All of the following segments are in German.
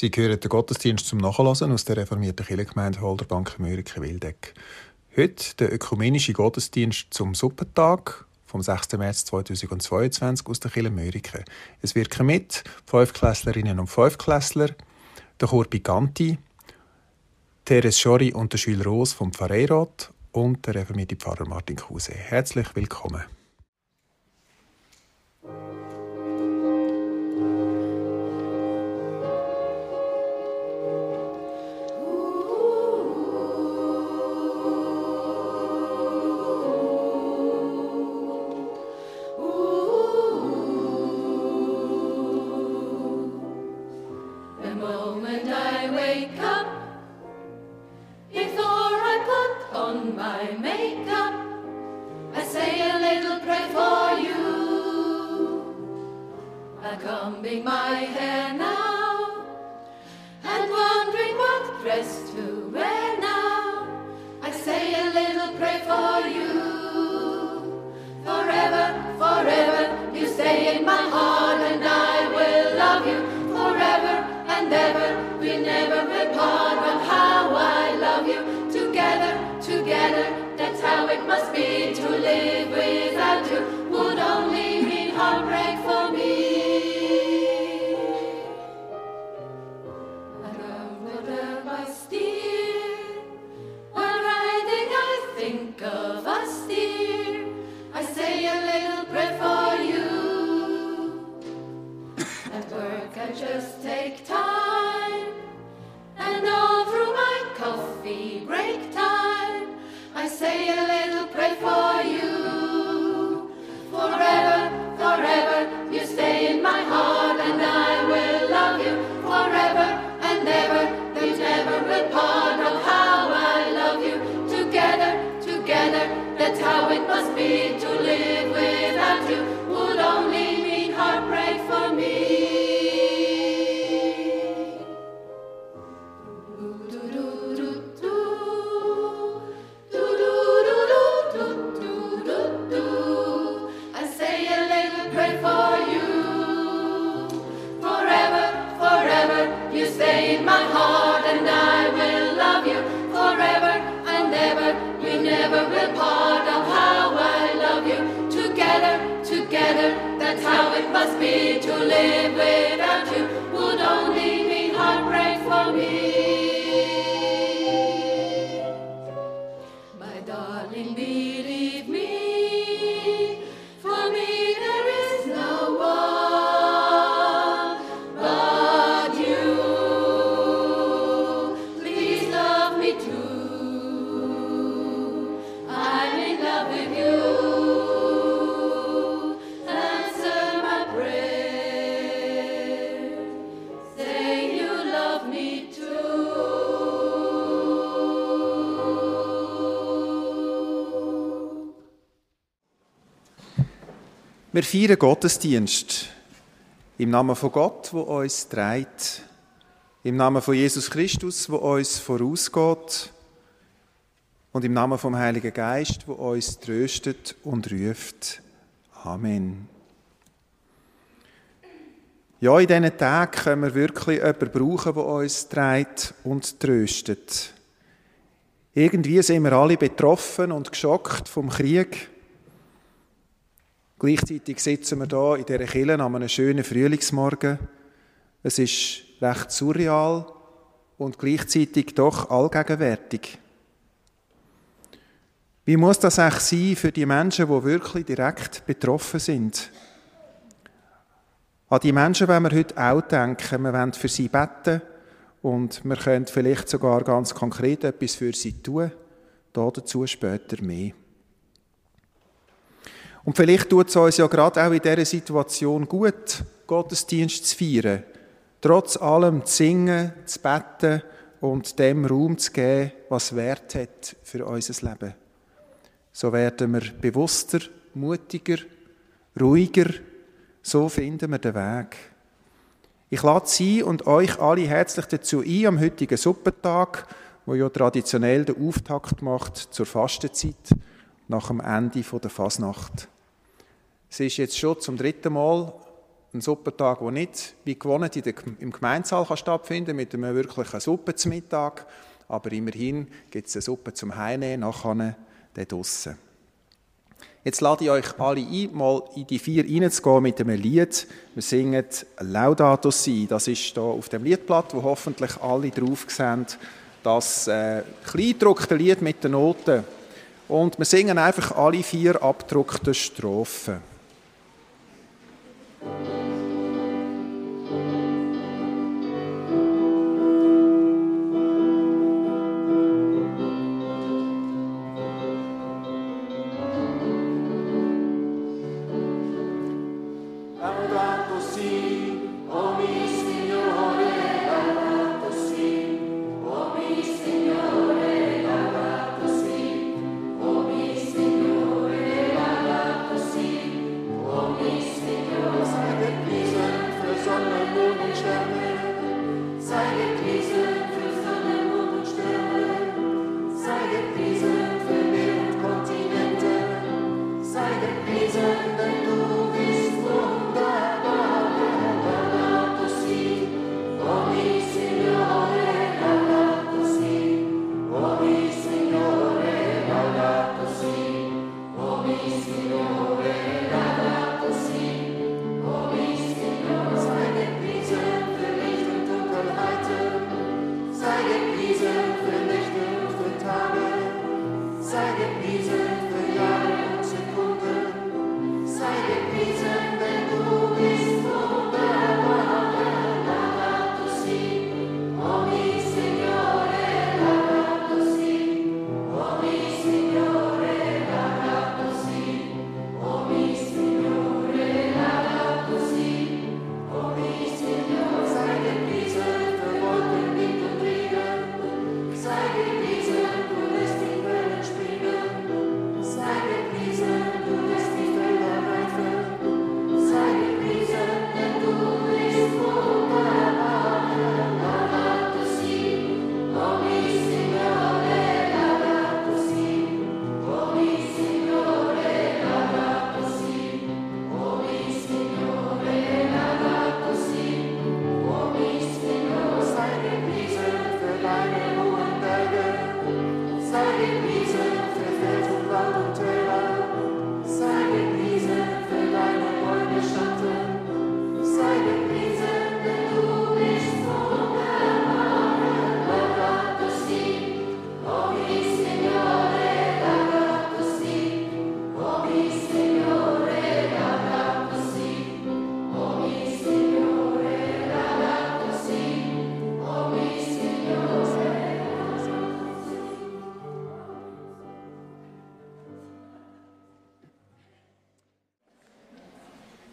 Sie hören den Gottesdienst zum Nachlassen aus der reformierten Kirchengemeinde Holderbank Mürike-Wildeck. Heute der ökumenische Gottesdienst zum Suppentag vom 6. März 2022 aus der Kirche Mörike. Es wirken mit Fünfklässlerinnen und Fünfklässler, der Chor Picanti, Teres Schori und der Schüler Ros vom Pfarreirat und der reformierte Pfarrer Martin Kruse. Herzlich willkommen. Wir feiern Gottesdienst im Namen von Gott, wo uns trägt, im Namen von Jesus Christus, wo uns vorausgeht und im Namen vom Heiligen Geist, wo uns tröstet und ruft. Amen. Ja, in diesen Tagen können wir wirklich jemanden brauchen, der uns trägt und tröstet. Irgendwie sind wir alle betroffen und geschockt vom Krieg. Gleichzeitig sitzen wir hier in dieser Kille an einem schönen Frühlingsmorgen. Es ist recht surreal und gleichzeitig doch allgegenwärtig. Wie muss das eigentlich sein für die Menschen, die wirklich direkt betroffen sind? An die Menschen wollen wir heute auch denken. Wir wollen für sie beten und wir können vielleicht sogar ganz konkret etwas für sie tun. Dazu später mehr. Und vielleicht tut es uns ja gerade auch in dieser Situation gut, Gottesdienst zu feiern. Trotz allem zu singen, zu beten und dem Raum zu geben, was Wert hat für unser Leben. So werden wir bewusster, mutiger, ruhiger. So finden wir den Weg. Ich lade Sie und euch alle herzlich dazu ein, am heutigen Suppentag, wo ja traditionell den Auftakt macht zur Fastenzeit, nach dem Ende der Fasnacht. Es ist jetzt schon zum dritten Mal ein Suppentag, der nicht wie gewohnt im Gemeinsaal kann stattfinden mit einem wirklichen Suppe zum Mittag, aber immerhin gibt es eine Suppe zum Heimnehmen, nachher dann draussen. Jetzt lade ich euch alle ein, mal in die vier reinzugehen mit einem Lied. Wir singen Laudato Si. Das ist hier auf dem Liedblatt, wo hoffentlich alle drauf sehen. Das äh, kleingedruckte Lied mit den Noten. Und wir singen einfach alle vier abgedruckten Strophen.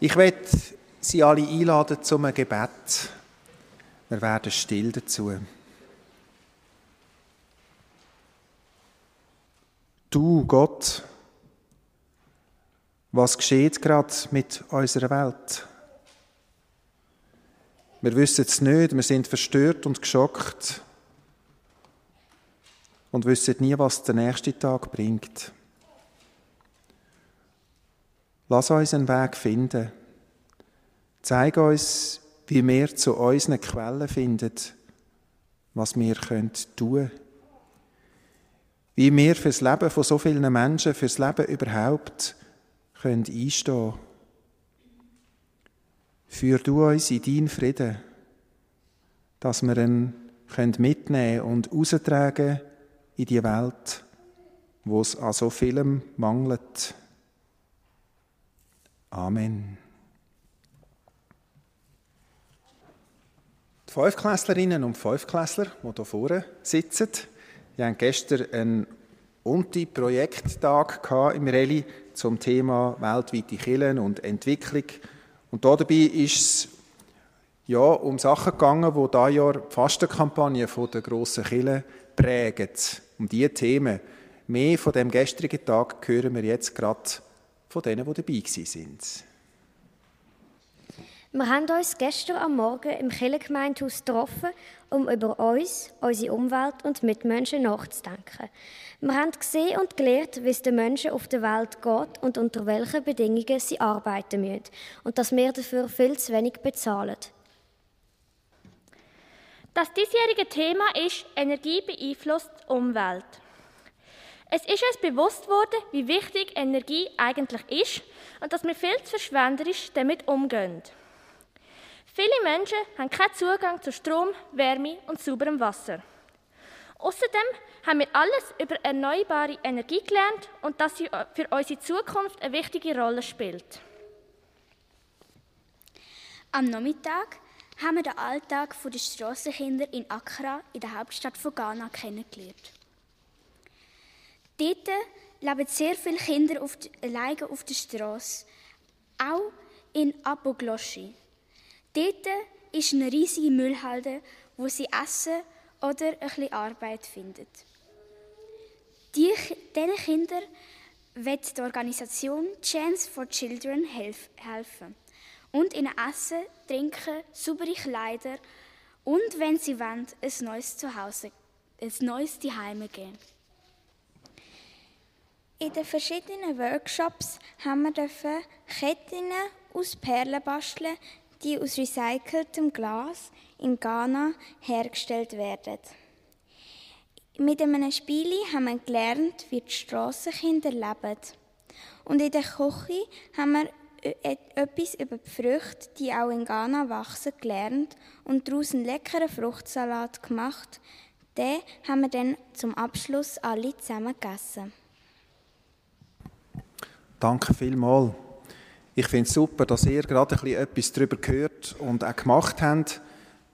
Ich werde Sie alle einladen zum Gebet. Wir werden still dazu. Du, Gott, was geschieht gerade mit unserer Welt? Wir wissen es nicht, wir sind verstört und geschockt und wissen nie, was der nächste Tag bringt. Lass uns einen Weg finden. Zeig uns, wie wir zu unseren Quellen finden, was wir tun können. Wie wir fürs Leben von so vielen Menschen, fürs Leben überhaupt können einstehen können. Führ du uns in deinen Frieden, dass wir ihn mitnehmen und austragen in die Welt, wo es an so vielem mangelt. Amen. Die Fünfklässlerinnen und Fünfklässler, die hier vorne sitzen, die haben gestern einen Unti-Projekttag im Rallye zum Thema weltweite Killen und Entwicklung. Und dabei ist es ja, um Sachen gegangen, die dieses Jahr die Fastenkampagne der grossen Killen prägen. Um diese Themen. Mehr von dem gestrigen Tag hören wir jetzt gerade von denen, die dabei sind. Wir haben uns gestern am Morgen im Kirchengemeindehaus getroffen, um über uns, unsere Umwelt und Mitmenschen nachzudenken. Wir haben gesehen und gelernt, wie es den Menschen auf der Welt geht und unter welchen Bedingungen sie arbeiten müssen und dass wir dafür viel zu wenig bezahlen. Das diesjährige Thema ist Energie beeinflusst die Umwelt. Es ist uns bewusst worden, wie wichtig Energie eigentlich ist und dass wir viel zu verschwenderisch damit umgehen. Viele Menschen haben keinen Zugang zu Strom, Wärme und sauberem Wasser. Außerdem haben wir alles über erneuerbare Energie gelernt und dass sie für unsere Zukunft eine wichtige Rolle spielt. Am Nachmittag haben wir den Alltag der Strassenkinder in Accra, in der Hauptstadt von Ghana, kennengelernt. Dort leben sehr viele Kinder auf der Straße, auch in Abogloshi. Dort ist eine riesige Müllhalde, wo sie essen oder ein bisschen Arbeit finden. Die, diesen Kindern wird die Organisation Chance for Children helfen und ihnen Essen, Trinken, saubere Kleider und, wenn sie wollen, ein neues Zuhause, ein neues Zuhause geben. In den verschiedenen Workshops haben wir Ketten aus Perlen basteln, die aus recyceltem Glas in Ghana hergestellt werden. Mit einem Spiel haben wir gelernt, wie die Strassenkinder leben. Und in der Küche haben wir etwas über die Früchte, die auch in Ghana wachsen, gelernt und daraus einen leckeren Fruchtsalat gemacht. Den haben wir dann zum Abschluss alle zusammen gegessen. Danke vielmals. Ich finde es super, dass ihr gerade ein bisschen etwas darüber gehört und auch gemacht habt.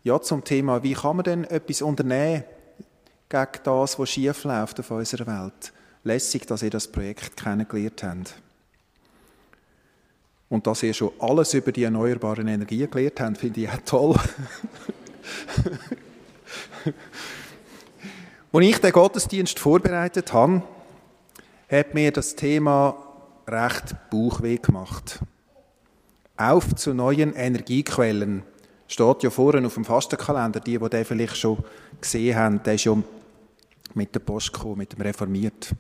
Ja, zum Thema, wie kann man denn etwas unternehmen gegen das, was schief läuft auf unserer Welt. Lässig, dass ihr das Projekt kennengelernt habt. Und dass ihr schon alles über die erneuerbaren Energien gelernt habt, finde ich auch toll. Als ich den Gottesdienst vorbereitet habe, hat mir das Thema recht Bauchweh gemacht. Auf zu neuen Energiequellen. Steht ja vorne auf dem Fastenkalender. Die, die den vielleicht schon gesehen haben, der ist ja mit der Post gekommen, mit dem Reformiert.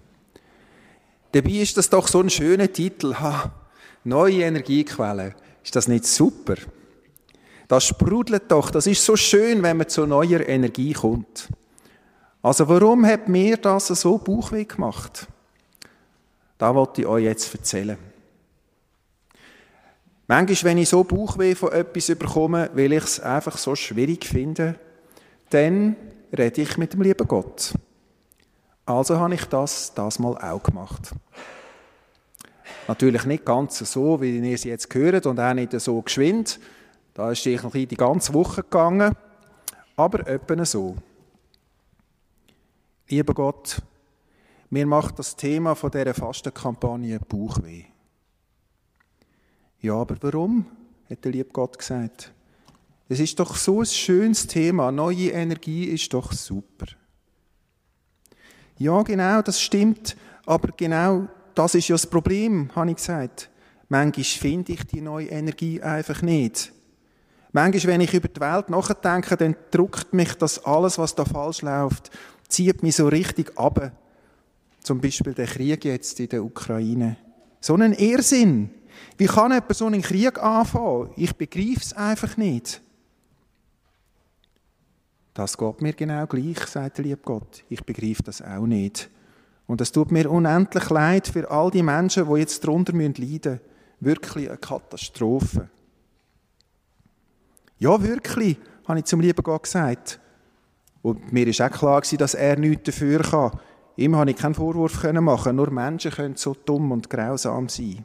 Dabei ist das doch so ein schöner Titel. Ha, neue Energiequellen. Ist das nicht super? Das sprudelt doch. Das ist so schön, wenn man zu neuer Energie kommt. Also warum hat mir das so Bauchweh gemacht? Da wollte ich euch jetzt erzählen. Manchmal, wenn ich so Bauchweh von etwas bekomme, weil ich es einfach so schwierig finde, dann rede ich mit dem lieben Gott. Also habe ich das das mal auch gemacht. Natürlich nicht ganz so, wie ihr es jetzt gehört und auch nicht so geschwind. Da ist ich die ganze Woche gegangen, aber etwa so. Lieber Gott, mir macht das Thema von dieser Fastenkampagne Bauchweh. Ja, aber warum? hat der liebe Gott gesagt. Es ist doch so ein schönes Thema. Neue Energie ist doch super. Ja, genau, das stimmt. Aber genau das ist ja das Problem, habe ich gesagt. Manchmal finde ich die neue Energie einfach nicht. Manchmal, wenn ich über die Welt nachdenke, dann druckt mich das alles, was da falsch läuft, zieht mich so richtig ab. Zum Beispiel der Krieg jetzt in der Ukraine. So ein Irrsinn. Wie kann jemand so einen Krieg anfangen? Ich begreife es einfach nicht. Das geht mir genau gleich, sagt der liebe Gott. Ich begreife das auch nicht. Und es tut mir unendlich leid für all die Menschen, die jetzt darunter leiden müssen. Wirklich eine Katastrophe. Ja, wirklich, habe ich zum lieben Gott gesagt. Und mir ist auch klar dass er nichts dafür kann. Ihm habe ich keinen Vorwurf machen Nur Menschen können so dumm und grausam sein.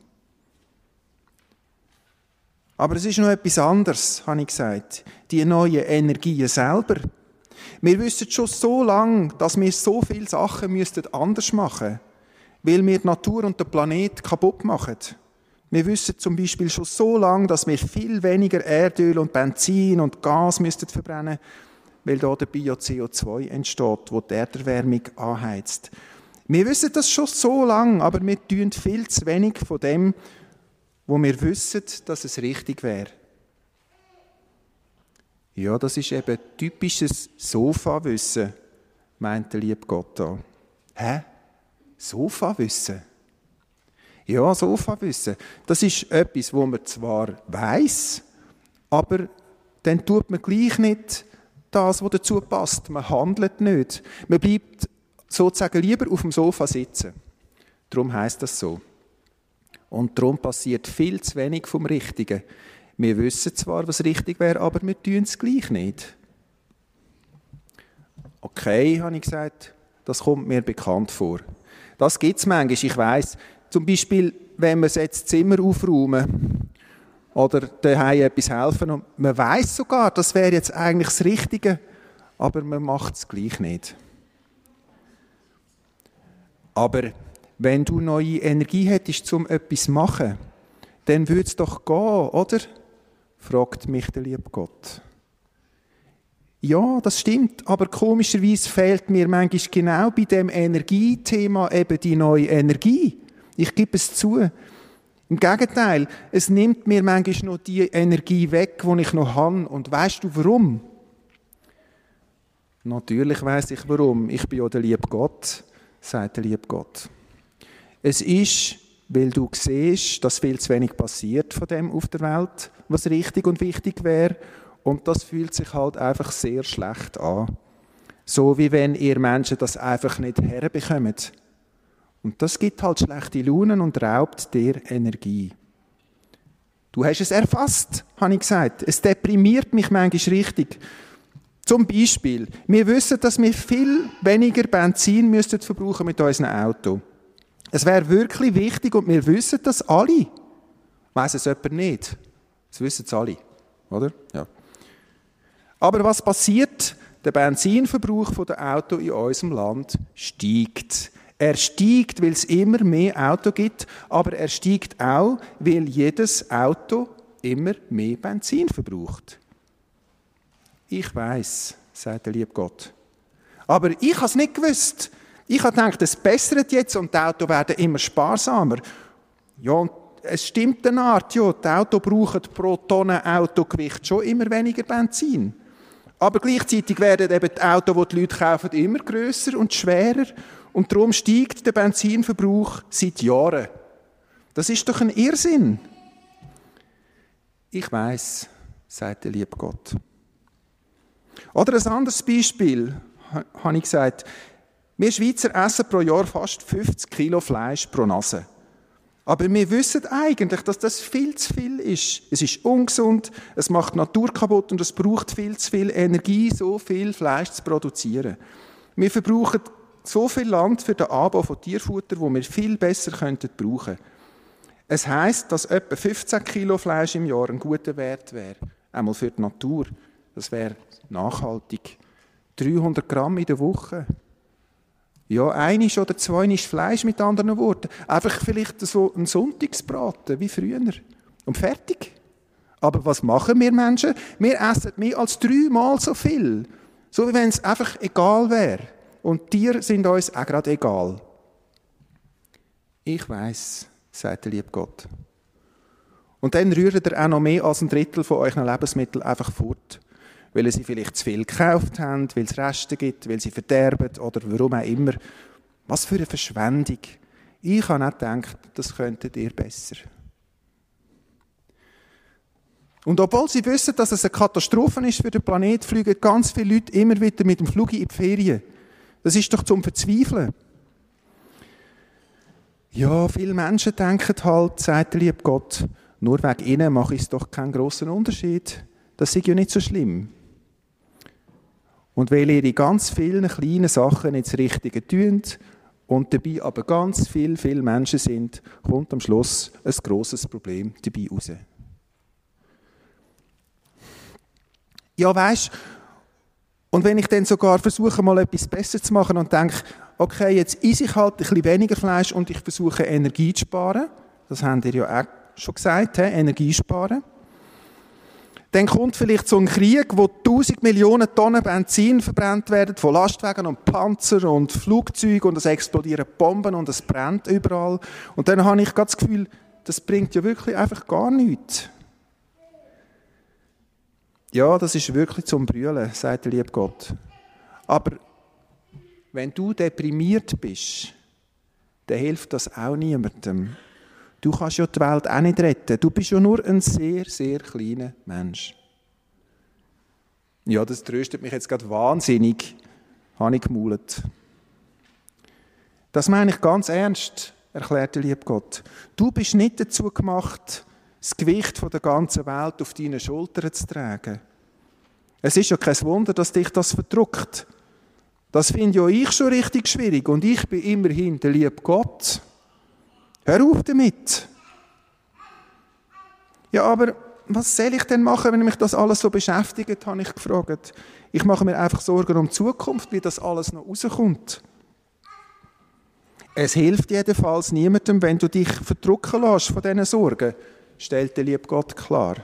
Aber es ist noch etwas anderes, habe ich gesagt. Die neuen Energien selber. Wir wissen schon so lange, dass wir so viele Sachen müssten anders machen weil wir die Natur und den Planet kaputt machen. Wir wissen zum Beispiel schon so lange, dass wir viel weniger Erdöl und Benzin und Gas müssten verbrennen, weil da der Bio-CO2 entsteht, wo die Erderwärmung anheizt. Wir wissen das schon so lange, aber wir tun viel zu wenig von dem, wo wir wissen, dass es richtig wäre. Ja, das ist eben typisches Sofa-Wissen, meint der liebe Gott da. Hä? Sofa-Wissen? Ja, Sofa-Wissen. Das ist etwas, wo man zwar weiß, aber dann tut man gleich nicht das, was dazu passt. Man handelt nicht. Man bleibt sozusagen lieber auf dem Sofa sitzen. Darum heißt das so. Und darum passiert viel zu wenig vom Richtigen. Wir wissen zwar, was richtig wäre, aber wir tun es gleich nicht. Okay, habe ich gesagt, das kommt mir bekannt vor. Das gibt es manchmal, ich weiß. Zum Beispiel, wenn wir jetzt Zimmer aufräumen oder daheim etwas helfen und man weiß sogar, das wäre jetzt eigentlich das Richtige, aber man macht es gleich nicht. Aber wenn du neue Energie hättest, um etwas zu machen, dann würde es doch gehen, oder? fragt mich der liebe Gott. Ja, das stimmt, aber komischerweise fehlt mir manchmal genau bei dem Energiethema eben die neue Energie. Ich gebe es zu. Im Gegenteil, es nimmt mir manchmal noch die Energie weg, die ich noch habe. Und weißt du warum? Natürlich weiß ich warum. Ich bin ja der liebe Gott, sagt der liebe Gott. Es ist, weil du siehst, dass viel zu wenig passiert von dem auf der Welt, was richtig und wichtig wäre. Und das fühlt sich halt einfach sehr schlecht an. So wie wenn ihr Menschen das einfach nicht herbekommt. Und das gibt halt schlechte Launen und raubt dir Energie. Du hast es erfasst, habe ich gesagt. Es deprimiert mich manchmal richtig. Zum Beispiel, wir wissen, dass wir viel weniger Benzin müssten verbrauchen mit unserem Auto. Es wäre wirklich wichtig und wir wissen das alle. Weiß es jemand nicht? Das wissen es alle, oder? Ja. Aber was passiert? Der Benzinverbrauch der Auto in unserem Land steigt. Er steigt, weil es immer mehr Auto gibt, aber er steigt auch, weil jedes Auto immer mehr Benzin verbraucht. Ich weiß, sagt der liebe Gott. Aber ich habe es nicht gewusst. Ich habe gedacht, es bessert jetzt und die Autos werden immer sparsamer. Ja, und es stimmt eine Art, ja, die Autos brauchen pro Tonne Autogewicht schon immer weniger Benzin. Aber gleichzeitig werden eben die Autos, die die Leute kaufen, immer grösser und schwerer und darum steigt der Benzinverbrauch seit Jahren. Das ist doch ein Irrsinn. Ich weiß, sagt der liebe Gott. Oder ein anderes Beispiel, habe ich gesagt. Wir Schweizer essen pro Jahr fast 50 Kilo Fleisch pro Nase. Aber wir wissen eigentlich, dass das viel zu viel ist. Es ist ungesund, es macht die Natur kaputt und es braucht viel zu viel Energie, so viel Fleisch zu produzieren. Wir verbrauchen so viel Land für den Anbau von Tierfutter, wo wir viel besser könnten brauchen. Es heißt, dass etwa 15 Kilo Fleisch im Jahr ein guter Wert wäre, einmal für die Natur. Das wäre nachhaltig. 300 Gramm in der Woche. Ja, einisch oder zwei ist Fleisch mit anderen Worten. Einfach vielleicht so ein Sonntagsbraten wie früher. Und fertig. Aber was machen wir Menschen? Wir essen mehr als dreimal so viel. So wie wenn es einfach egal wäre. Und Tiere sind uns auch gerade egal. Ich weiß, sagt der liebe Gott. Und dann rührt er auch noch mehr als ein Drittel von euren Lebensmitteln einfach fort. Weil sie vielleicht zu viel gekauft habt, weil es Reste gibt, weil sie verderben oder warum auch immer. Was für eine Verschwendung. Ich habe nicht gedacht, das könntet ihr besser. Und obwohl sie wissen, dass es eine Katastrophe ist für den Planet, fliegen ganz viele Leute immer wieder mit dem Flug in die Ferien. Das ist doch zum Verzweifeln. Ja, viele Menschen denken halt, sagt der liebe Gott, nur wegen ihnen mache ich es doch keinen großen Unterschied. Das ist ja nicht so schlimm. Und weil ihr in ganz vielen kleinen Sachen nicht das Richtige tun und dabei aber ganz viel, viele Menschen sind, kommt am Schluss ein grosses Problem dabei raus. Ja, weißt und wenn ich dann sogar versuche, mal etwas besser zu machen und denke, okay, jetzt esse ich halt ein bisschen weniger Fleisch und ich versuche Energie zu sparen, das haben ihr ja auch schon gesagt? Energie sparen, dann kommt vielleicht so ein Krieg, wo 1000 Millionen Tonnen Benzin verbrannt werden von Lastwagen und Panzer und Flugzeugen und es explodieren Bomben und es brennt überall. Und dann habe ich das Gefühl, das bringt ja wirklich einfach gar nichts. Ja, das ist wirklich zum Brüllen, sagt der liebe Gott. Aber wenn du deprimiert bist, dann hilft das auch niemandem. Du kannst ja die Welt auch nicht retten. Du bist ja nur ein sehr, sehr kleiner Mensch. Ja, das tröstet mich jetzt gerade wahnsinnig, habe ich gemaulet. Das meine ich ganz ernst, erklärt der liebe Gott. Du bist nicht dazu gemacht, das Gewicht der ganzen Welt auf deinen Schultern zu tragen. Es ist ja kein Wunder, dass dich das verdruckt. Das finde ja ich schon richtig schwierig und ich bin immerhin der liebe Gott. Hör auf damit. Ja, aber was soll ich denn machen, wenn mich das alles so beschäftigt, habe ich gefragt. Ich mache mir einfach Sorgen um die Zukunft, wie das alles noch rauskommt. Es hilft jedenfalls niemandem, wenn du dich verdrucken lässt von diesen Sorgen, stellt der liebe Gott klar.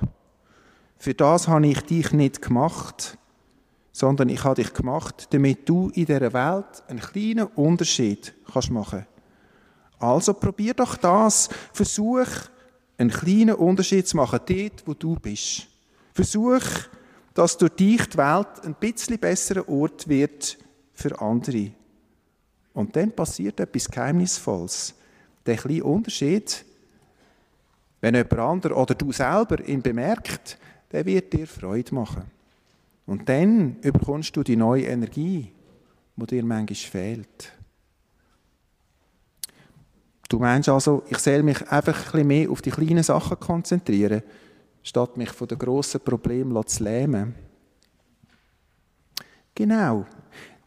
Für das habe ich dich nicht gemacht, sondern ich habe dich gemacht, damit du in dieser Welt einen kleinen Unterschied kannst machen. Also probier doch das, versuch einen kleinen Unterschied zu machen, dort, wo du bist. Versuch, dass durch dich die Welt ein bisschen besserer Ort wird für andere. Und dann passiert etwas Geheimnisvolles. Der kleine Unterschied, wenn jemand anderes oder du selber ihn bemerkt, der wird dir Freude machen. Und dann bekommst du die neue Energie, die dir manchmal fehlt. Du meinst also, ich soll mich einfach ein bisschen mehr auf die kleinen Sachen konzentrieren, statt mich von den grossen Problemen zu lähmen? Genau.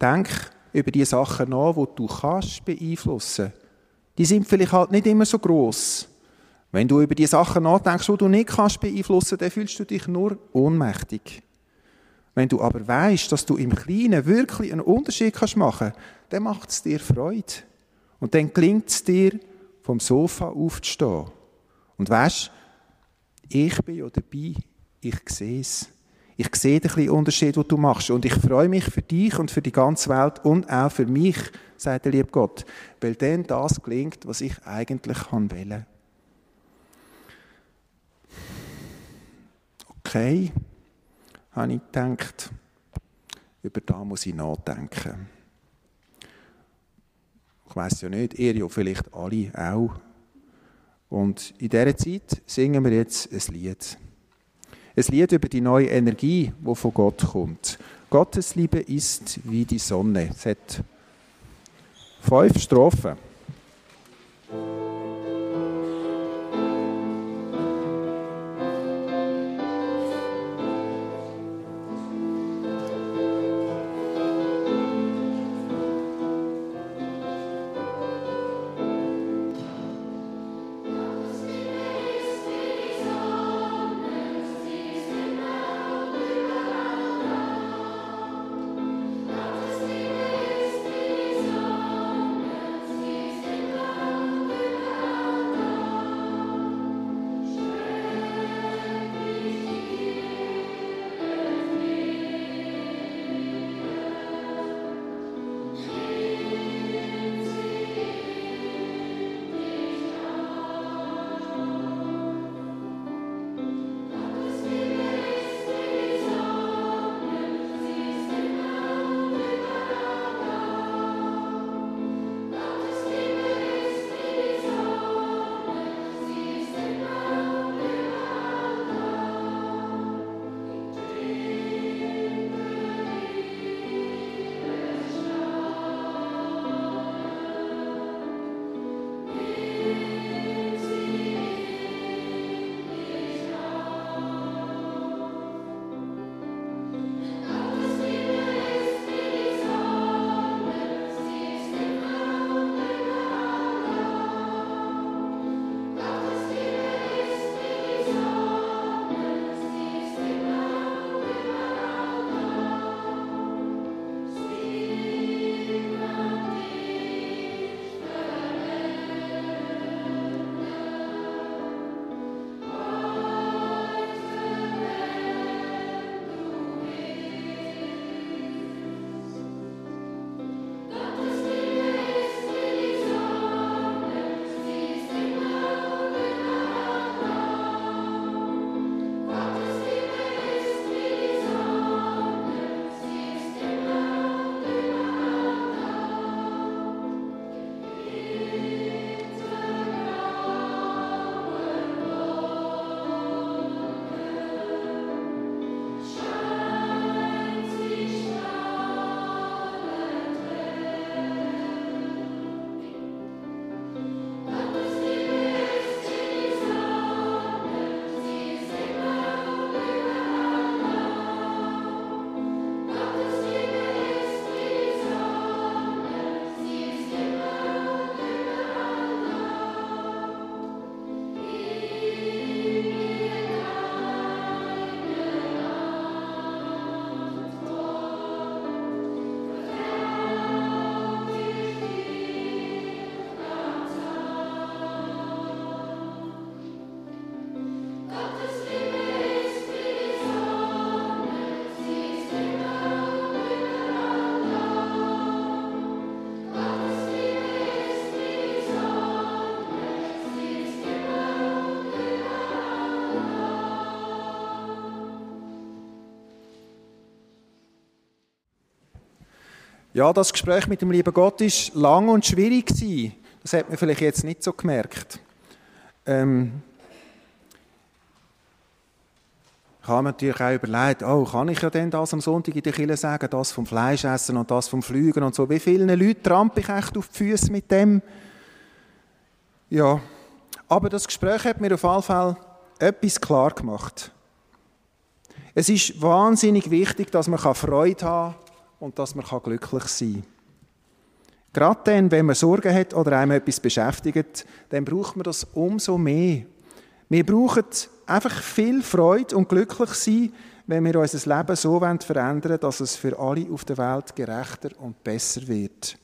Denk über die Sachen nach, die du kannst beeinflussen. Die sind vielleicht halt nicht immer so groß. Wenn du über die Sachen nachdenkst, die du nicht kannst beeinflussen, dann fühlst du dich nur ohnmächtig. Wenn du aber weißt, dass du im Kleinen wirklich einen Unterschied kannst machen, dann macht es dir Freude. Und dann gelingt es dir, vom Sofa aufzustehen. Und weißt, ich bin ja dabei, ich sehe es. Ich sehe den Unterschied, den du machst. Und ich freue mich für dich und für die ganze Welt und auch für mich, sagt der liebe Gott. Weil dann das gelingt, was ich eigentlich kann wollen. Okay, habe ich gedacht, über da muss ich nachdenken. Weiß ja nicht, ihr ja vielleicht alle auch. Und in dieser Zeit singen wir jetzt ein Lied. Ein Lied über die neue Energie, die von Gott kommt. Gottes Liebe ist wie die Sonne. Es hat fünf Strophen. Ja, das Gespräch mit dem lieben Gott ist lang und schwierig gewesen. Das hat man vielleicht jetzt nicht so gemerkt. Ähm, ich habe mir natürlich auch überlegt, oh, kann ich ja denn das am Sonntag in der Kirche sagen, das vom Fleisch essen und das vom Flügen und so. Wie vielen Leuten trampe ich echt auf die Füße mit dem? Ja, aber das Gespräch hat mir auf jeden Fall etwas klar gemacht. Es ist wahnsinnig wichtig, dass man Freude haben kann und dass man glücklich sein kann. Gerade dann, wenn man Sorgen hat oder einem etwas beschäftigt, dann braucht man das umso mehr. Wir brauchen einfach viel Freude und glücklich sein, wenn wir unser Leben so verändern wollen, dass es für alle auf der Welt gerechter und besser wird.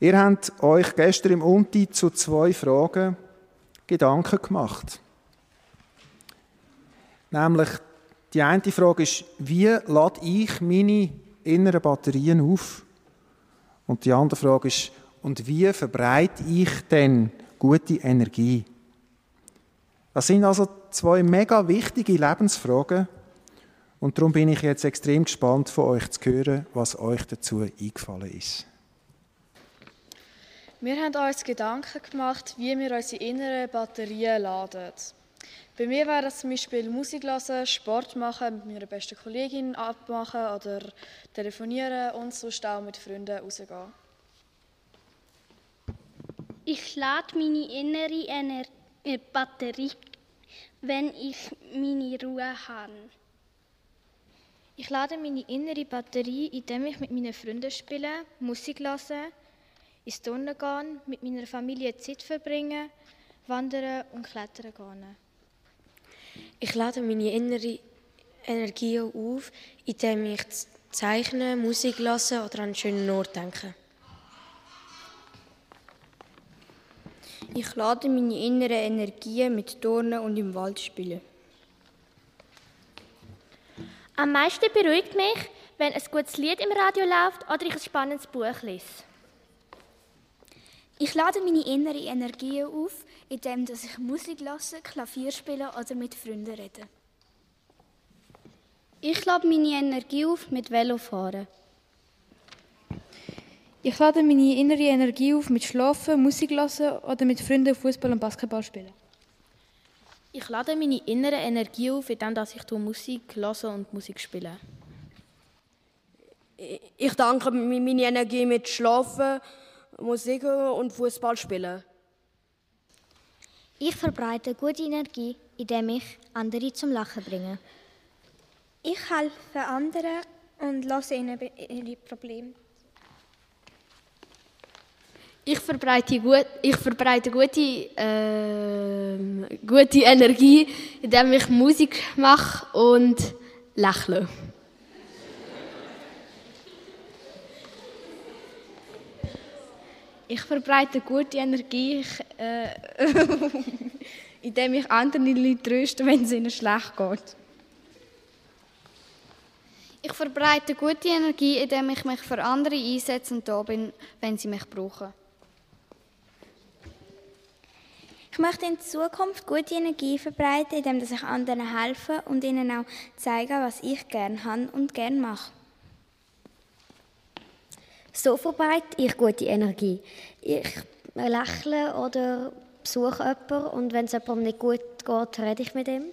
Ihr habt euch gestern im Unti zu zwei Fragen Gedanken gemacht. Nämlich, die eine Frage ist, wie lade ich meine inneren Batterien auf? Und die andere Frage ist, und wie verbreite ich denn gute Energie? Das sind also zwei mega wichtige Lebensfragen. Und darum bin ich jetzt extrem gespannt von euch zu hören, was euch dazu eingefallen ist. Wir haben uns Gedanken gemacht, wie wir unsere inneren Batterien laden. Bei mir wäre das zum Beispiel Musik hören, Sport machen, mit meiner besten Kollegin abmachen oder telefonieren und sonst auch mit Freunden rausgehen. Ich lade meine innere Ener äh, Batterie, wenn ich meine Ruhe habe. Ich lade meine innere Batterie, indem ich mit meinen Freunden spiele, Musik höre, ins Turnen gehen, mit meiner Familie Zeit verbringen, wandern und klettern gehen. Ich lade meine innere Energie auf, indem ich zeichne, Musik höre oder an einen schönen Ort denke. Ich lade meine innere Energie mit Turnen und im Wald spielen. Am meisten beruhigt mich, wenn ein gutes Lied im Radio läuft oder ich ein spannendes Buch lese. Ich lade meine innere Energie auf, indem ich Musik lasse, Klavier spiele oder mit Freunden rede. Ich lade meine Energie auf mit Velofahren. Ich lade meine innere Energie auf mit Schlafen, Musik hören oder mit Freunden Fußball und Basketball spielen. Ich lade meine innere Energie auf, indem ich Musik höre und Musik spiele. Ich danke meine Energie mit Schlafen, Musik und Fußball spielen. Ich verbreite gute Energie, indem ich andere zum Lachen bringe. Ich helfe anderen und lasse ihnen ihre Probleme. Ich verbreite, gut, ich verbreite gute, äh, gute Energie, indem ich Musik mache und lächle. Ich verbreite gute Energie, ich, äh, indem ich andere Leute tröste, wenn es ihnen schlecht geht. Ich verbreite gute Energie, indem ich mich für andere einsetze und da bin, wenn sie mich brauchen. Ich möchte in Zukunft gute Energie verbreiten, indem ich anderen helfe und ihnen auch zeige, was ich gerne habe und gerne mache. So verbreite ich gute Energie. Ich lächle oder besuche jemanden und wenn es jemandem nicht gut geht, rede ich mit ihm.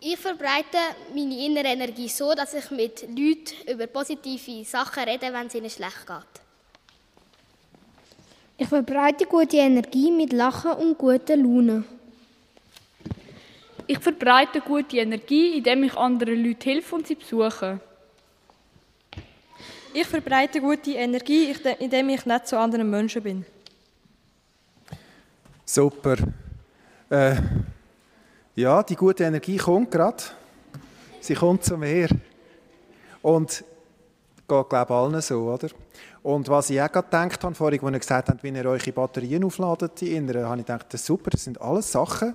Ich verbreite meine innere Energie so, dass ich mit Leuten über positive Sachen rede, wenn es ihnen schlecht geht. Ich verbreite gute Energie mit Lachen und guter Laune. Ich verbreite gute Energie, indem ich anderen Leuten helfe und sie besuche. Ich verbreite gute Energie, indem ich nett zu anderen Menschen bin. Super. Äh, ja, die gute Energie kommt gerade. Sie kommt zu mir. Und geht, glaube ich, allen so, oder? Und was ich auch gerade gedacht habe, vorhin, als ihr gesagt habt, wie ihr eure Batterien aufladet, die inneren, habe ich gedacht, das ist super, das sind alles Sachen.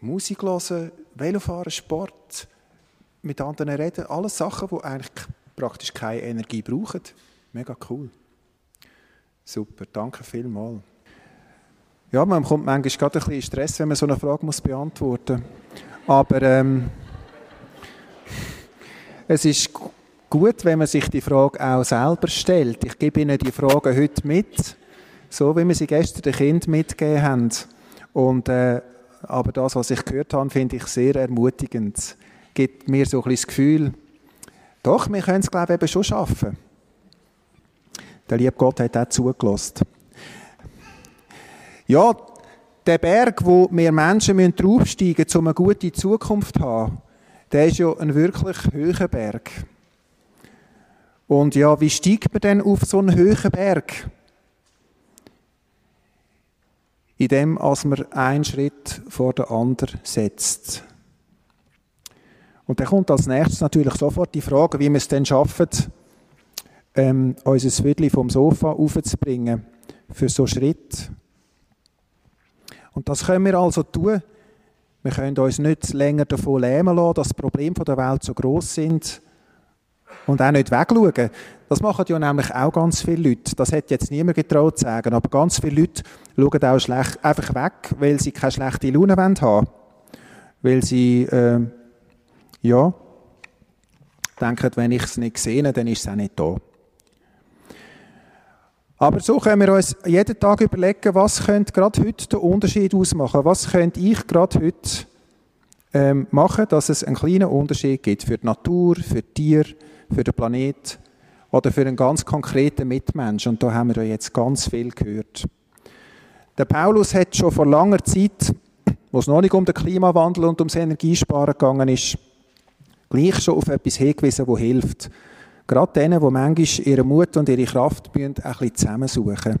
Musik hören, Velofahren, Sport, mit anderen reden, alles Sachen, die eigentlich praktisch keine Energie brauchen. Mega cool. Super, danke vielmals. Ja, man kommt manchmal gerade ein bisschen Stress, wenn man so eine Frage muss beantworten muss. Aber ähm, es ist gut, wenn man sich die Frage auch selber stellt. Ich gebe Ihnen die Frage heute mit, so wie wir sie gestern den Kindern mitgegeben haben. Und, äh, aber das, was ich gehört habe, finde ich sehr ermutigend. Gibt mir so ein bisschen das Gefühl, doch, wir können es, glaube ich, eben schon schaffen. Der liebe Gott hat auch zugelassen. Ja, der Berg, wo wir Menschen draufsteigen müssen, um eine gute Zukunft zu haben, der ist ja ein wirklich hoher Berg. Und ja, wie steigt man denn auf so einen hohen Berg? Indem, als man einen Schritt vor den anderen setzt. Und dann kommt als nächstes natürlich sofort die Frage, wie wir es denn schaffen, ähm, unser Viertel vom Sofa aufzubringen für so Schritt. Und das können wir also tun. Wir können uns nicht länger davon lähmen lassen, dass die Probleme der Welt so groß sind und auch nicht wegschauen. Das machen ja nämlich auch ganz viele Leute. Das hätte jetzt niemand getraut zu sagen, aber ganz viele Leute schauen auch schlecht, einfach weg, weil sie keine schlechte Laune haben wollen. Weil sie, äh, ja, denken, wenn ich es nicht sehe, dann ist es auch nicht da. Aber so können wir uns jeden Tag überlegen, was könnte gerade heute den Unterschied ausmachen? Was könnte ich gerade heute ähm, machen, dass es einen kleinen Unterschied gibt für die Natur, für die Tiere, für den Planet oder für einen ganz konkreten Mitmensch. Und da haben wir jetzt ganz viel gehört. Der Paulus hat schon vor langer Zeit, wo es noch nicht um den Klimawandel und ums Energiesparen gegangen ist, gleich schon auf etwas hingewiesen, das hilft. Gerade denen, die manchmal ihre Mut und ihre Kraft ein bisschen zusammensuchen.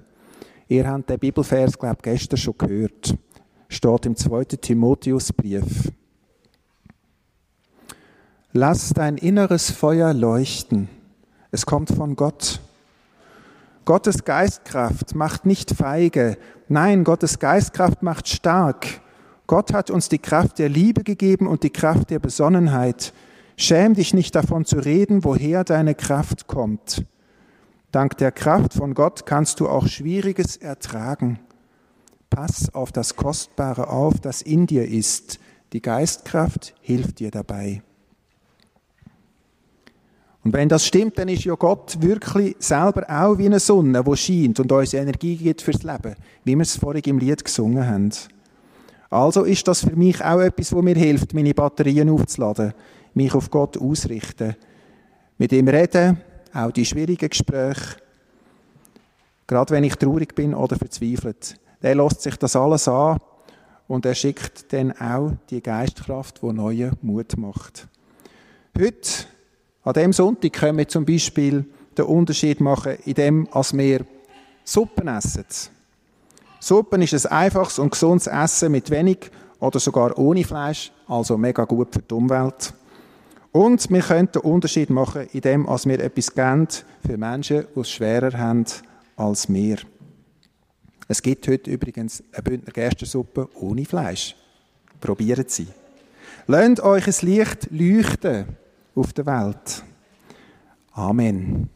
Ihr habt den Bibelvers, glaube ich, gestern schon gehört. Steht im 2. Timotheusbrief. Lass dein inneres Feuer leuchten. Es kommt von Gott. Gottes Geistkraft macht nicht feige. Nein, Gottes Geistkraft macht stark. Gott hat uns die Kraft der Liebe gegeben und die Kraft der Besonnenheit. Schäm dich nicht davon zu reden, woher deine Kraft kommt. Dank der Kraft von Gott kannst du auch Schwieriges ertragen. Pass auf das Kostbare auf, das in dir ist. Die Geistkraft hilft dir dabei. Und wenn das stimmt, dann ist ja Gott wirklich selber auch wie eine Sonne, die scheint und uns Energie gibt fürs Leben, wie wir es vorhin im Lied gesungen haben. Also ist das für mich auch etwas, wo mir hilft, meine Batterien aufzuladen mich auf Gott ausrichten. Mit ihm reden, auch die schwierigen Gespräche, gerade wenn ich traurig bin oder verzweifelt. Der lässt sich das alles an und er schickt dann auch die Geistkraft, die neuen Mut macht. Heute, an dem Sonntag, können wir zum Beispiel den Unterschied machen, indem wir Suppen essen. Suppen ist ein einfaches und gesundes Essen mit wenig oder sogar ohne Fleisch, also mega gut für die Umwelt. Und wir können den Unterschied machen, indem wir etwas geben für Menschen, die es schwerer haben als wir. Es gibt heute übrigens eine Bündner Gerstensuppe ohne Fleisch. Probieren Sie. Lasst euch ein Licht leuchten auf der Welt. Amen.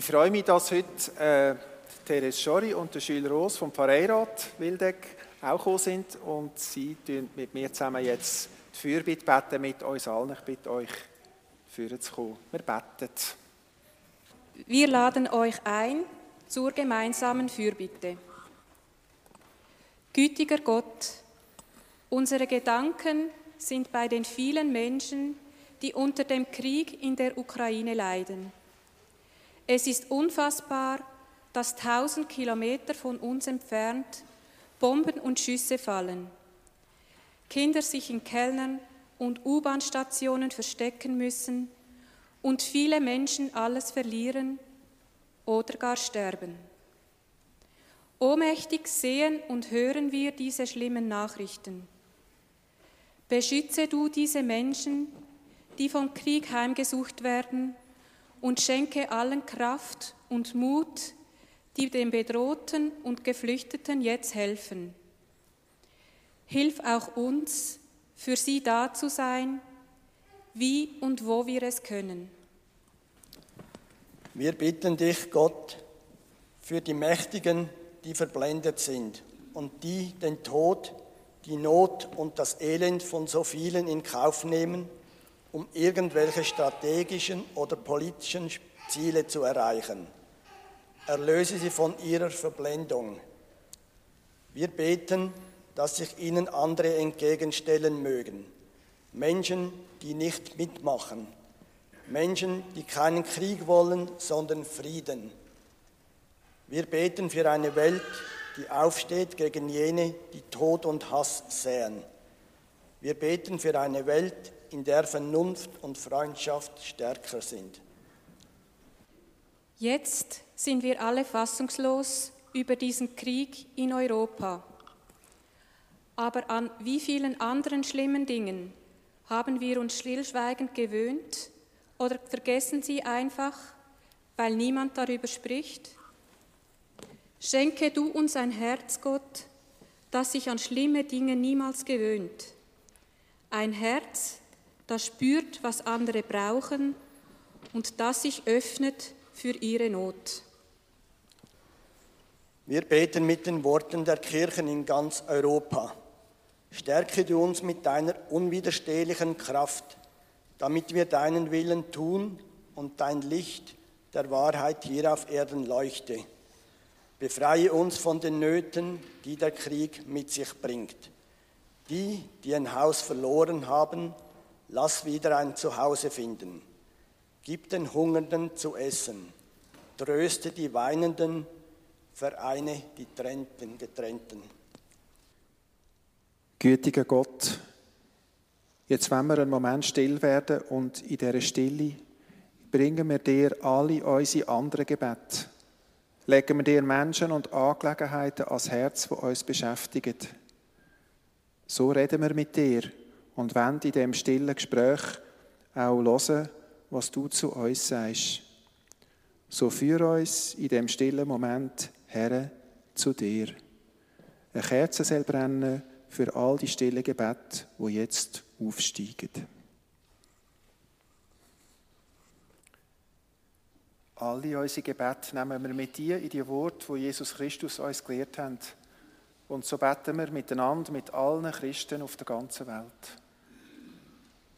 Ich freue mich, dass heute äh, Therese Schori und der Schüler Roos vom Pfarreirat Wildeck auch gekommen sind und sie tun mit mir zusammen jetzt die Fürbitte beten mit uns allen. Ich bitte euch, führen zu kommen. Wir beten. Wir laden euch ein zur gemeinsamen Fürbitte. Gütiger Gott, unsere Gedanken sind bei den vielen Menschen, die unter dem Krieg in der Ukraine leiden. Es ist unfassbar, dass tausend Kilometer von uns entfernt Bomben und Schüsse fallen. Kinder sich in Kellnern und U-Bahn-Stationen verstecken müssen und viele Menschen alles verlieren oder gar sterben. Ohnmächtig sehen und hören wir diese schlimmen Nachrichten. Beschütze du diese Menschen, die vom Krieg heimgesucht werden und schenke allen Kraft und Mut, die den Bedrohten und Geflüchteten jetzt helfen. Hilf auch uns, für sie da zu sein, wie und wo wir es können. Wir bitten dich, Gott, für die Mächtigen, die verblendet sind und die den Tod, die Not und das Elend von so vielen in Kauf nehmen, um irgendwelche strategischen oder politischen Ziele zu erreichen. Erlöse sie von ihrer Verblendung. Wir beten, dass sich ihnen andere entgegenstellen mögen. Menschen, die nicht mitmachen. Menschen, die keinen Krieg wollen, sondern Frieden. Wir beten für eine Welt, die aufsteht gegen jene, die Tod und Hass säen. Wir beten für eine Welt, in der Vernunft und Freundschaft stärker sind. Jetzt sind wir alle fassungslos über diesen Krieg in Europa. Aber an wie vielen anderen schlimmen Dingen haben wir uns stillschweigend gewöhnt oder vergessen sie einfach, weil niemand darüber spricht? Schenke du uns ein Herz, Gott, das sich an schlimme Dinge niemals gewöhnt. Ein Herz, das spürt, was andere brauchen und das sich öffnet für ihre Not. Wir beten mit den Worten der Kirchen in ganz Europa. Stärke du uns mit deiner unwiderstehlichen Kraft, damit wir deinen Willen tun und dein Licht der Wahrheit hier auf Erden leuchte. Befreie uns von den Nöten, die der Krieg mit sich bringt. Die, die ein Haus verloren haben, lass wieder ein Zuhause finden. Gib den Hungernden zu essen. Tröste die Weinenden, vereine die Trennten, Getrennten. Gütiger Gott, jetzt wollen wir einen Moment still werden und in dieser Stille bringen wir dir alle unsere anderen Gebete. Legen wir dir Menschen und Angelegenheiten ans Herz, die uns beschäftigen. So reden wir mit dir und wollen in dem stillen Gespräch auch hören, was du zu uns sagst. So führ uns in dem stillen Moment her zu dir. Eine Kerze soll brennen für all die stillen Gebete, wo jetzt aufsteigen. Alle unsere Gebete nehmen wir mit dir in die Worte, wo Jesus Christus uns gelehrt hat. Und so beten wir miteinander mit allen Christen auf der ganzen Welt.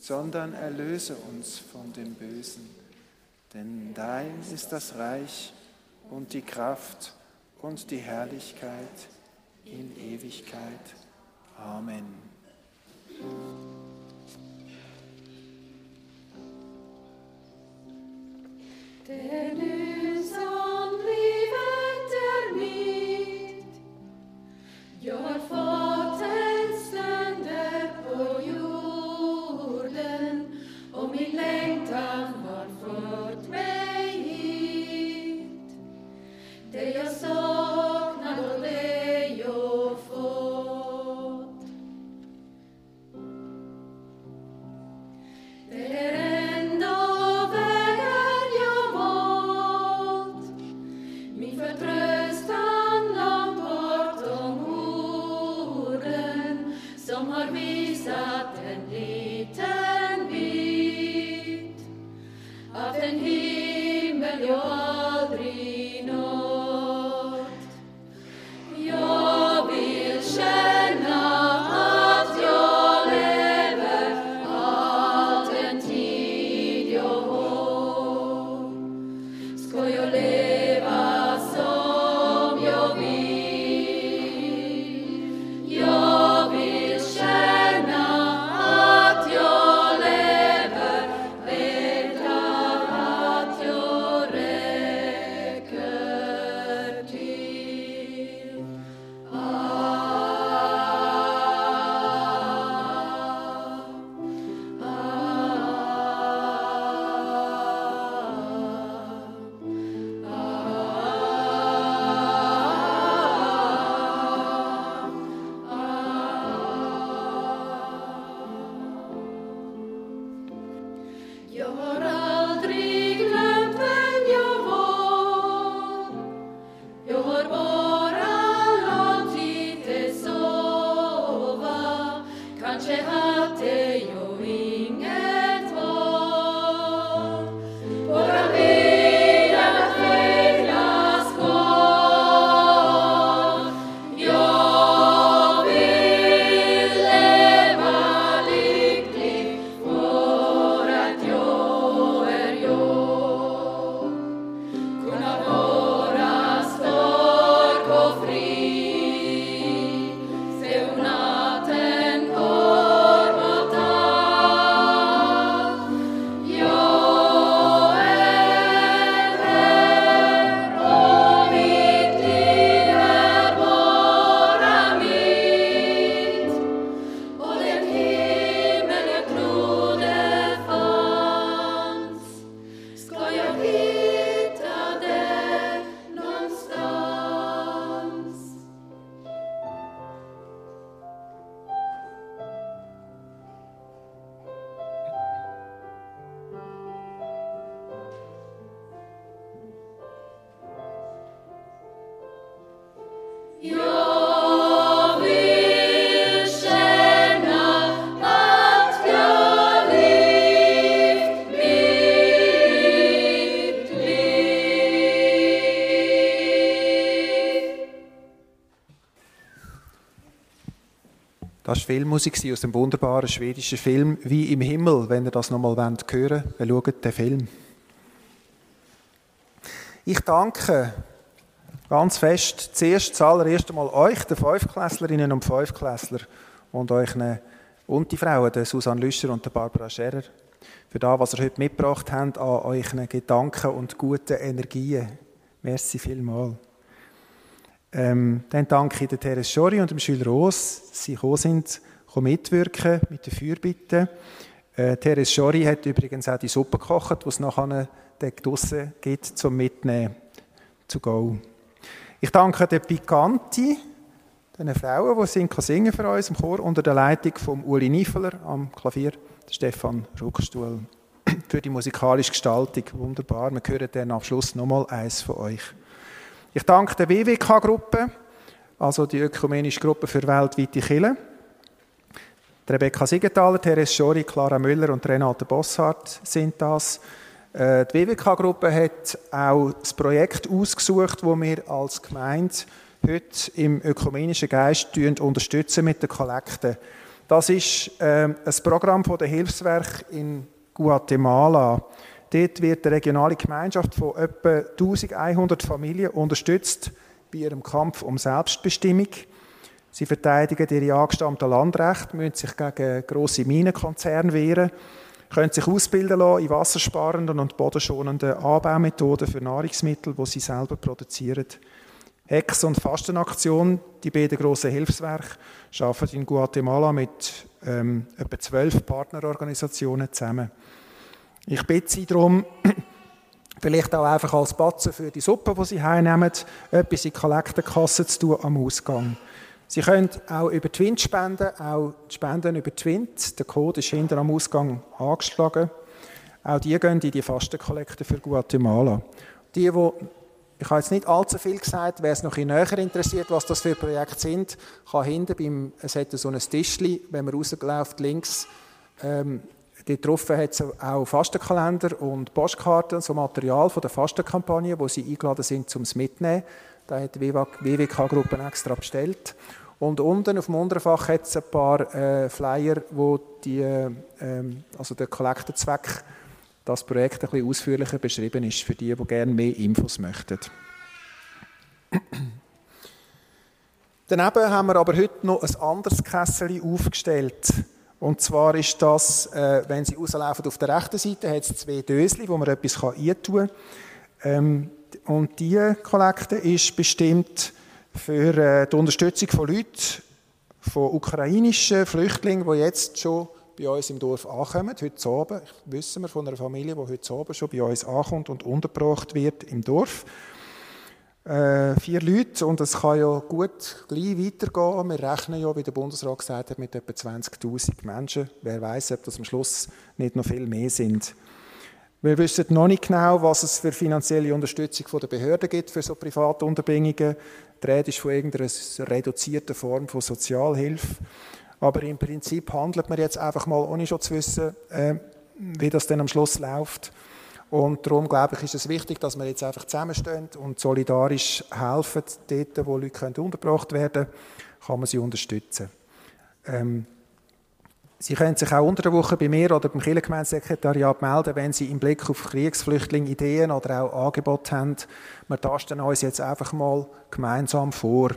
sondern erlöse uns von dem Bösen. Denn dein ist das Reich und die Kraft und die Herrlichkeit in Ewigkeit. Amen. Der Nus an livet er mitt, gör faten de your soul. Filmmusik aus dem wunderbaren schwedischen Film Wie im Himmel. Wenn ihr das nochmal hören wollt, dann schaut den Film. Ich danke ganz fest zuerst zuallererst einmal euch, den Fünfklässlerinnen und Fünfklässler und euch und die Frauen, der Susanne Lüscher und der Barbara Scherer, für das, was ihr heute mitgebracht habt an euren Gedanken und guten Energien. Merci vielmals. Ähm, dann danke ich der Therese Schori und dem Schüler Roos, dass sie gekommen sind, mitwirken mit der Fürbitte. Äh, Therese Schori hat übrigens auch die Suppe gekocht, die es nachher draussen gibt, zum Mitnehmen zu go. Ich danke der Picanti, den Frauen, die singen, singen für uns im Chor, unter der Leitung von Uli Niefeler am Klavier, Stefan Ruckstuhl, für die musikalische Gestaltung. Wunderbar. Wir hören dann am Schluss nochmal eins von euch. Ich danke der WWK-Gruppe, also die Ökumenische Gruppe für weltweite Kirche. Rebecca Siegenthaler, Therese Schori, Clara Müller und Renate Bosshardt sind das. Äh, die WWK-Gruppe hat auch das Projekt ausgesucht, wo wir als Gemeinde heute im ökumenischen Geist unterstützen mit den Kollekten. Das ist äh, ein Programm von der Hilfswerk in Guatemala. Dort wird eine regionale Gemeinschaft von etwa 1100 Familien unterstützt bei ihrem Kampf um Selbstbestimmung. Sie verteidigen ihre angestammten Landrechte, müssen sich gegen grosse Minenkonzerne wehren, können sich ausbilden lassen in wassersparenden und bodenschonenden Anbaumethoden für Nahrungsmittel, die sie selber produzieren. Hex- und Fastenaktion, die beiden grossen Hilfswerke, arbeiten in Guatemala mit ähm, etwa zwölf Partnerorganisationen zusammen. Ich bitte Sie darum, vielleicht auch einfach als Batzen für die Suppe, die Sie heimnehmen, etwas in die Kollektenkasse zu tun am Ausgang. Sie können auch über Twint spenden, auch spenden über Twint. Der Code ist hinter am Ausgang angeschlagen. Auch die gehen in die Fastenkollekte für Guatemala. Die, die ich habe jetzt nicht allzu viel gesagt. Wer es noch ein näher interessiert, was das für Projekte sind, kann hinten beim, es hat so ein Tischli, wenn man rausläuft, links, ähm, Dort drauf hat es auch Fastenkalender und Postkarten, so Material von der Fastenkampagne, wo sie eingeladen sind, um es mitzunehmen. Da hat die WWK-Gruppe extra bestellt. Und unten auf dem unteren Fach hat es ein paar äh, Flyer, wo die, äh, also der Kollektenzweck, das Projekt ein bisschen ausführlicher beschrieben ist, für die, die gerne mehr Infos möchten. Daneben haben wir aber heute noch ein anderes Kessel aufgestellt. Und zwar ist das, äh, wenn Sie rauslaufen auf der rechten Seite, hat es zwei Dösli, wo man etwas eintun kann. Ähm, und diese Kollekte ist bestimmt für äh, die Unterstützung von Leuten, von ukrainischen Flüchtlingen, die jetzt schon bei uns im Dorf ankommen, heute Abend. Wissen wir von einer Familie, die heute Abend schon bei uns ankommt und untergebracht wird im Dorf äh, vier Leute und es kann ja gut gleich weitergehen. Wir rechnen ja, wie der Bundesrat gesagt hat, mit etwa 20'000 Menschen. Wer weiß, ob das am Schluss nicht noch viel mehr sind. Wir wissen noch nicht genau, was es für finanzielle Unterstützung von der Behörden gibt für so private Unterbringungen. Die Rede ist von irgendeiner reduzierten Form von Sozialhilfe. Aber im Prinzip handelt man jetzt einfach mal, ohne schon zu wissen, äh, wie das dann am Schluss läuft. Und darum, glaube ich, ist es wichtig, dass wir jetzt einfach zusammenstehen und solidarisch helfen. Dort, wo Leute untergebracht werden können, kann man sie unterstützen. Ähm, Sie können sich auch unter der Woche bei mir oder beim Kirchengemeindesekretariat melden, wenn Sie im Blick auf Kriegsflüchtlinge Ideen oder auch Angebote haben. Wir tasten uns jetzt einfach mal gemeinsam vor.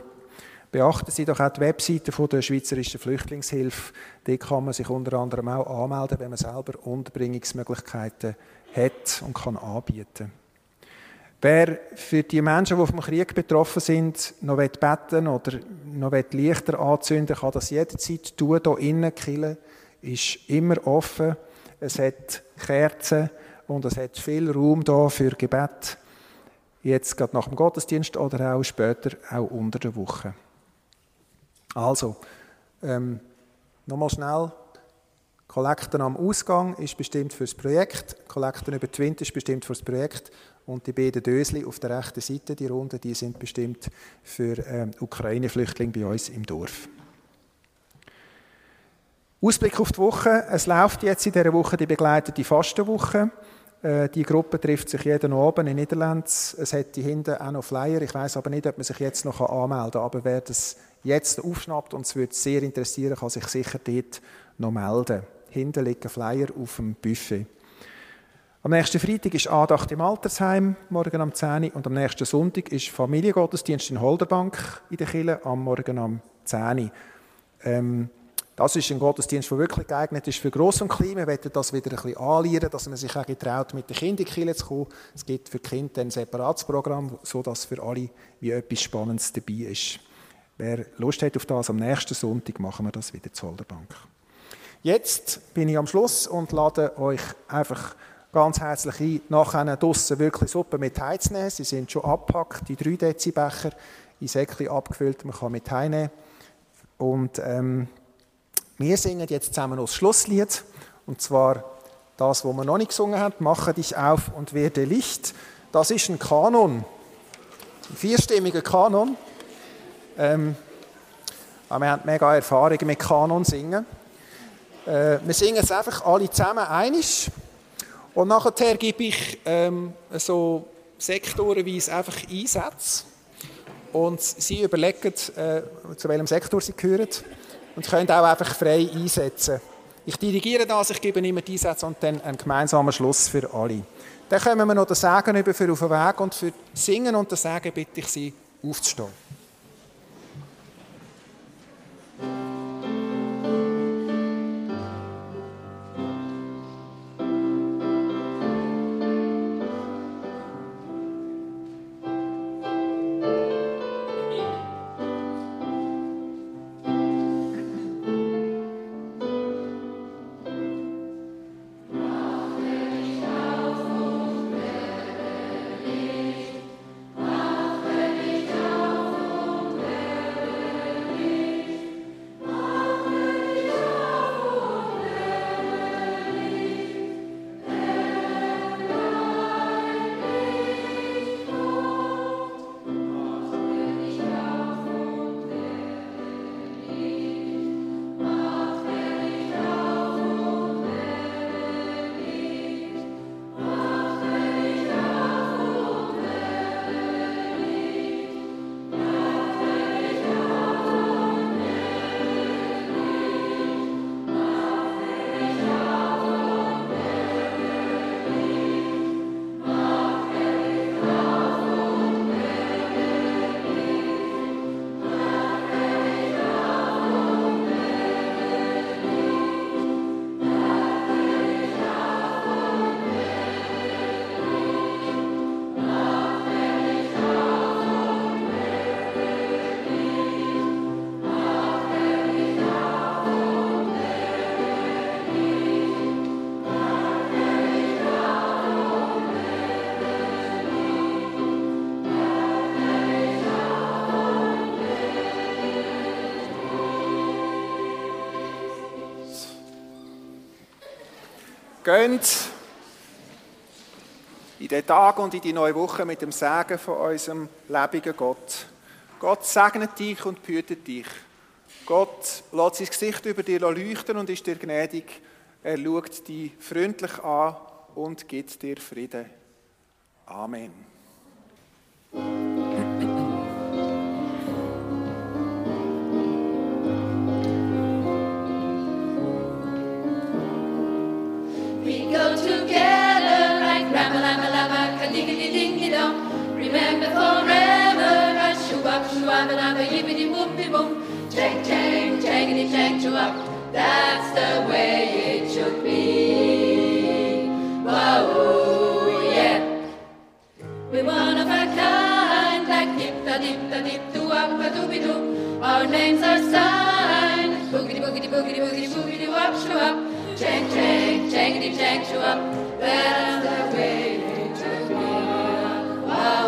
Beachten Sie doch auch die Webseite der Schweizerischen Flüchtlingshilfe. Dort kann man sich unter anderem auch anmelden, wenn man selber Unterbringungsmöglichkeiten hat und kann anbieten Wer für die Menschen, die vom Krieg betroffen sind, noch beten oder noch Lichter anzünden kann das jederzeit tun. Hier innen, Kille, ist immer offen. Es hat Kerzen und es hat viel Raum da für Gebet. Jetzt gerade nach dem Gottesdienst oder auch später, auch unter der Woche. Also, ähm, nochmal schnell Kollekten am Ausgang ist bestimmt für das Projekt, Kollekten über Twint ist bestimmt für das Projekt und die beiden Dösli auf der rechten Seite, die Runde, die sind bestimmt für ähm, Ukraine-Flüchtlinge bei uns im Dorf. Ausblick auf die Woche. Es läuft jetzt in dieser Woche die begleitete Fastenwoche. Äh, die Gruppe trifft sich jeden Abend in Niederland. Es hat die hinten auch noch Flyer. Ich weiß aber nicht, ob man sich jetzt noch anmelden kann. Aber wer das jetzt aufschnappt und es würde sehr interessieren, kann sich sicher dort noch melden. Hinten liegen Flyer auf dem Buffet. Am nächsten Freitag ist Andacht im Altersheim, morgen am 10 Uhr. Und am nächsten Sonntag ist Familiengottesdienst in Holderbank in der Kille, am Morgen am 10 Uhr. Ähm, das ist ein Gottesdienst, der wirklich geeignet ist für Gross und Klein. Wir wollen das wieder ein bisschen anlieren, dass man sich auch getraut, mit den Kindern in die zu kommen. Es gibt für Kinder ein separates Programm, sodass für alle wie etwas Spannendes dabei ist. Wer Lust hat auf das, am nächsten Sonntag machen wir das wieder zur Holderbank. Jetzt bin ich am Schluss und lade euch einfach ganz herzlich ein, nachher draussen wirklich Suppe mit heimzunehmen. Sie sind schon abgepackt, die 3 Dezi-Becher in Säckchen abgefüllt, man kann mit heimnehmen. Und ähm, wir singen jetzt zusammen das Schlusslied, und zwar das, was wir noch nicht gesungen haben, «Mache dich auf und werde Licht». Das ist ein Kanon, ein vierstimmiger Kanon. Ähm, wir haben mega Erfahrung mit Kanon singen. Äh, wir singen es einfach alle zusammen einisch. Und nachher gebe ich ähm, so sektorenweise einfach Einsätze. Und Sie überlegen, äh, zu welchem Sektor Sie gehören und können auch einfach frei einsetzen. Ich dirigiere das, ich gebe immer die Einsätze und dann einen gemeinsamen Schluss für alle. Dann kommen wir noch den Segen über für auf den Weg und für Singen und den Segen bitte ich Sie aufzustehen. Geht in den Tag und in die neue Woche mit dem Segen von unserem lebendigen Gott. Gott segnet dich und behütet dich. Gott lässt sein Gesicht über dir leuchten und ist dir gnädig. Er schaut dich freundlich an und gibt dir Frieden. Amen. Remember forever, a shoo-up, shoo-abba labba yibbity whoopie boom. Chang chang, changity chang choo-up. That's the way it should be. Wow, yeah. We're one of a kind, like dip da dip da dip doo up a doobie doo. Our names are signed. Boogity boogity boogity boogity boogity wop shoo up. Chang chang, changity chang shoo up. That's the way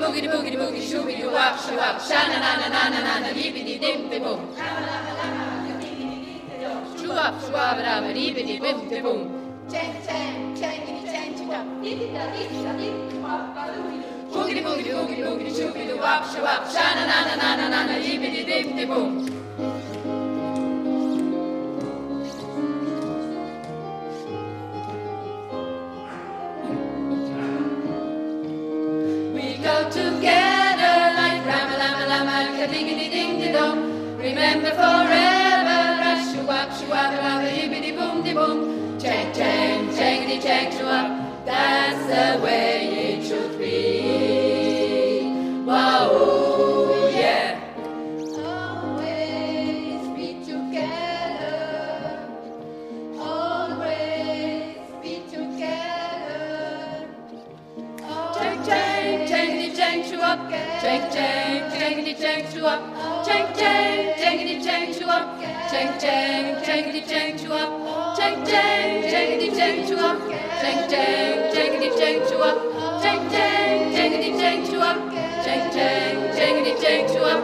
boogity boogity boogity boogity shooby doo wop shoo wop sha na na na na na na na libbity dimpy boom. Shoo wop shoo wop da libbity bimpy boom. Chang chang chang chang chang dibbita dibbita dibbita wop baloo. Boogity boogity boogity boogity shooby doo wop shoo wop sha na na na na na na na libbity dimpy boom. Remember forever, rush shoo up, shoo up, lama yibbity boom di boom. Chang chang, changity chang shoo up. That's the way Cheng cheng, Cheng Di cheng chua. Cheng cheng, Cheng Di cheng chua. Cheng cheng, Cheng Di cheng chua. Cheng cheng, Cheng Di cheng chua. Cheng cheng, Cheng Di cheng chua.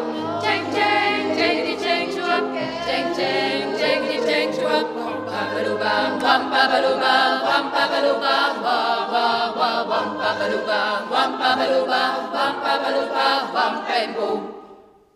Cheng cheng, Cheng Di cheng chua. Cheng cheng, Cheng Di cheng chua. Papaluba, wam papaluba, wam papaluba, wa wa wa, wam papaluba, wam papaluba, wam papaluba, wam pembo.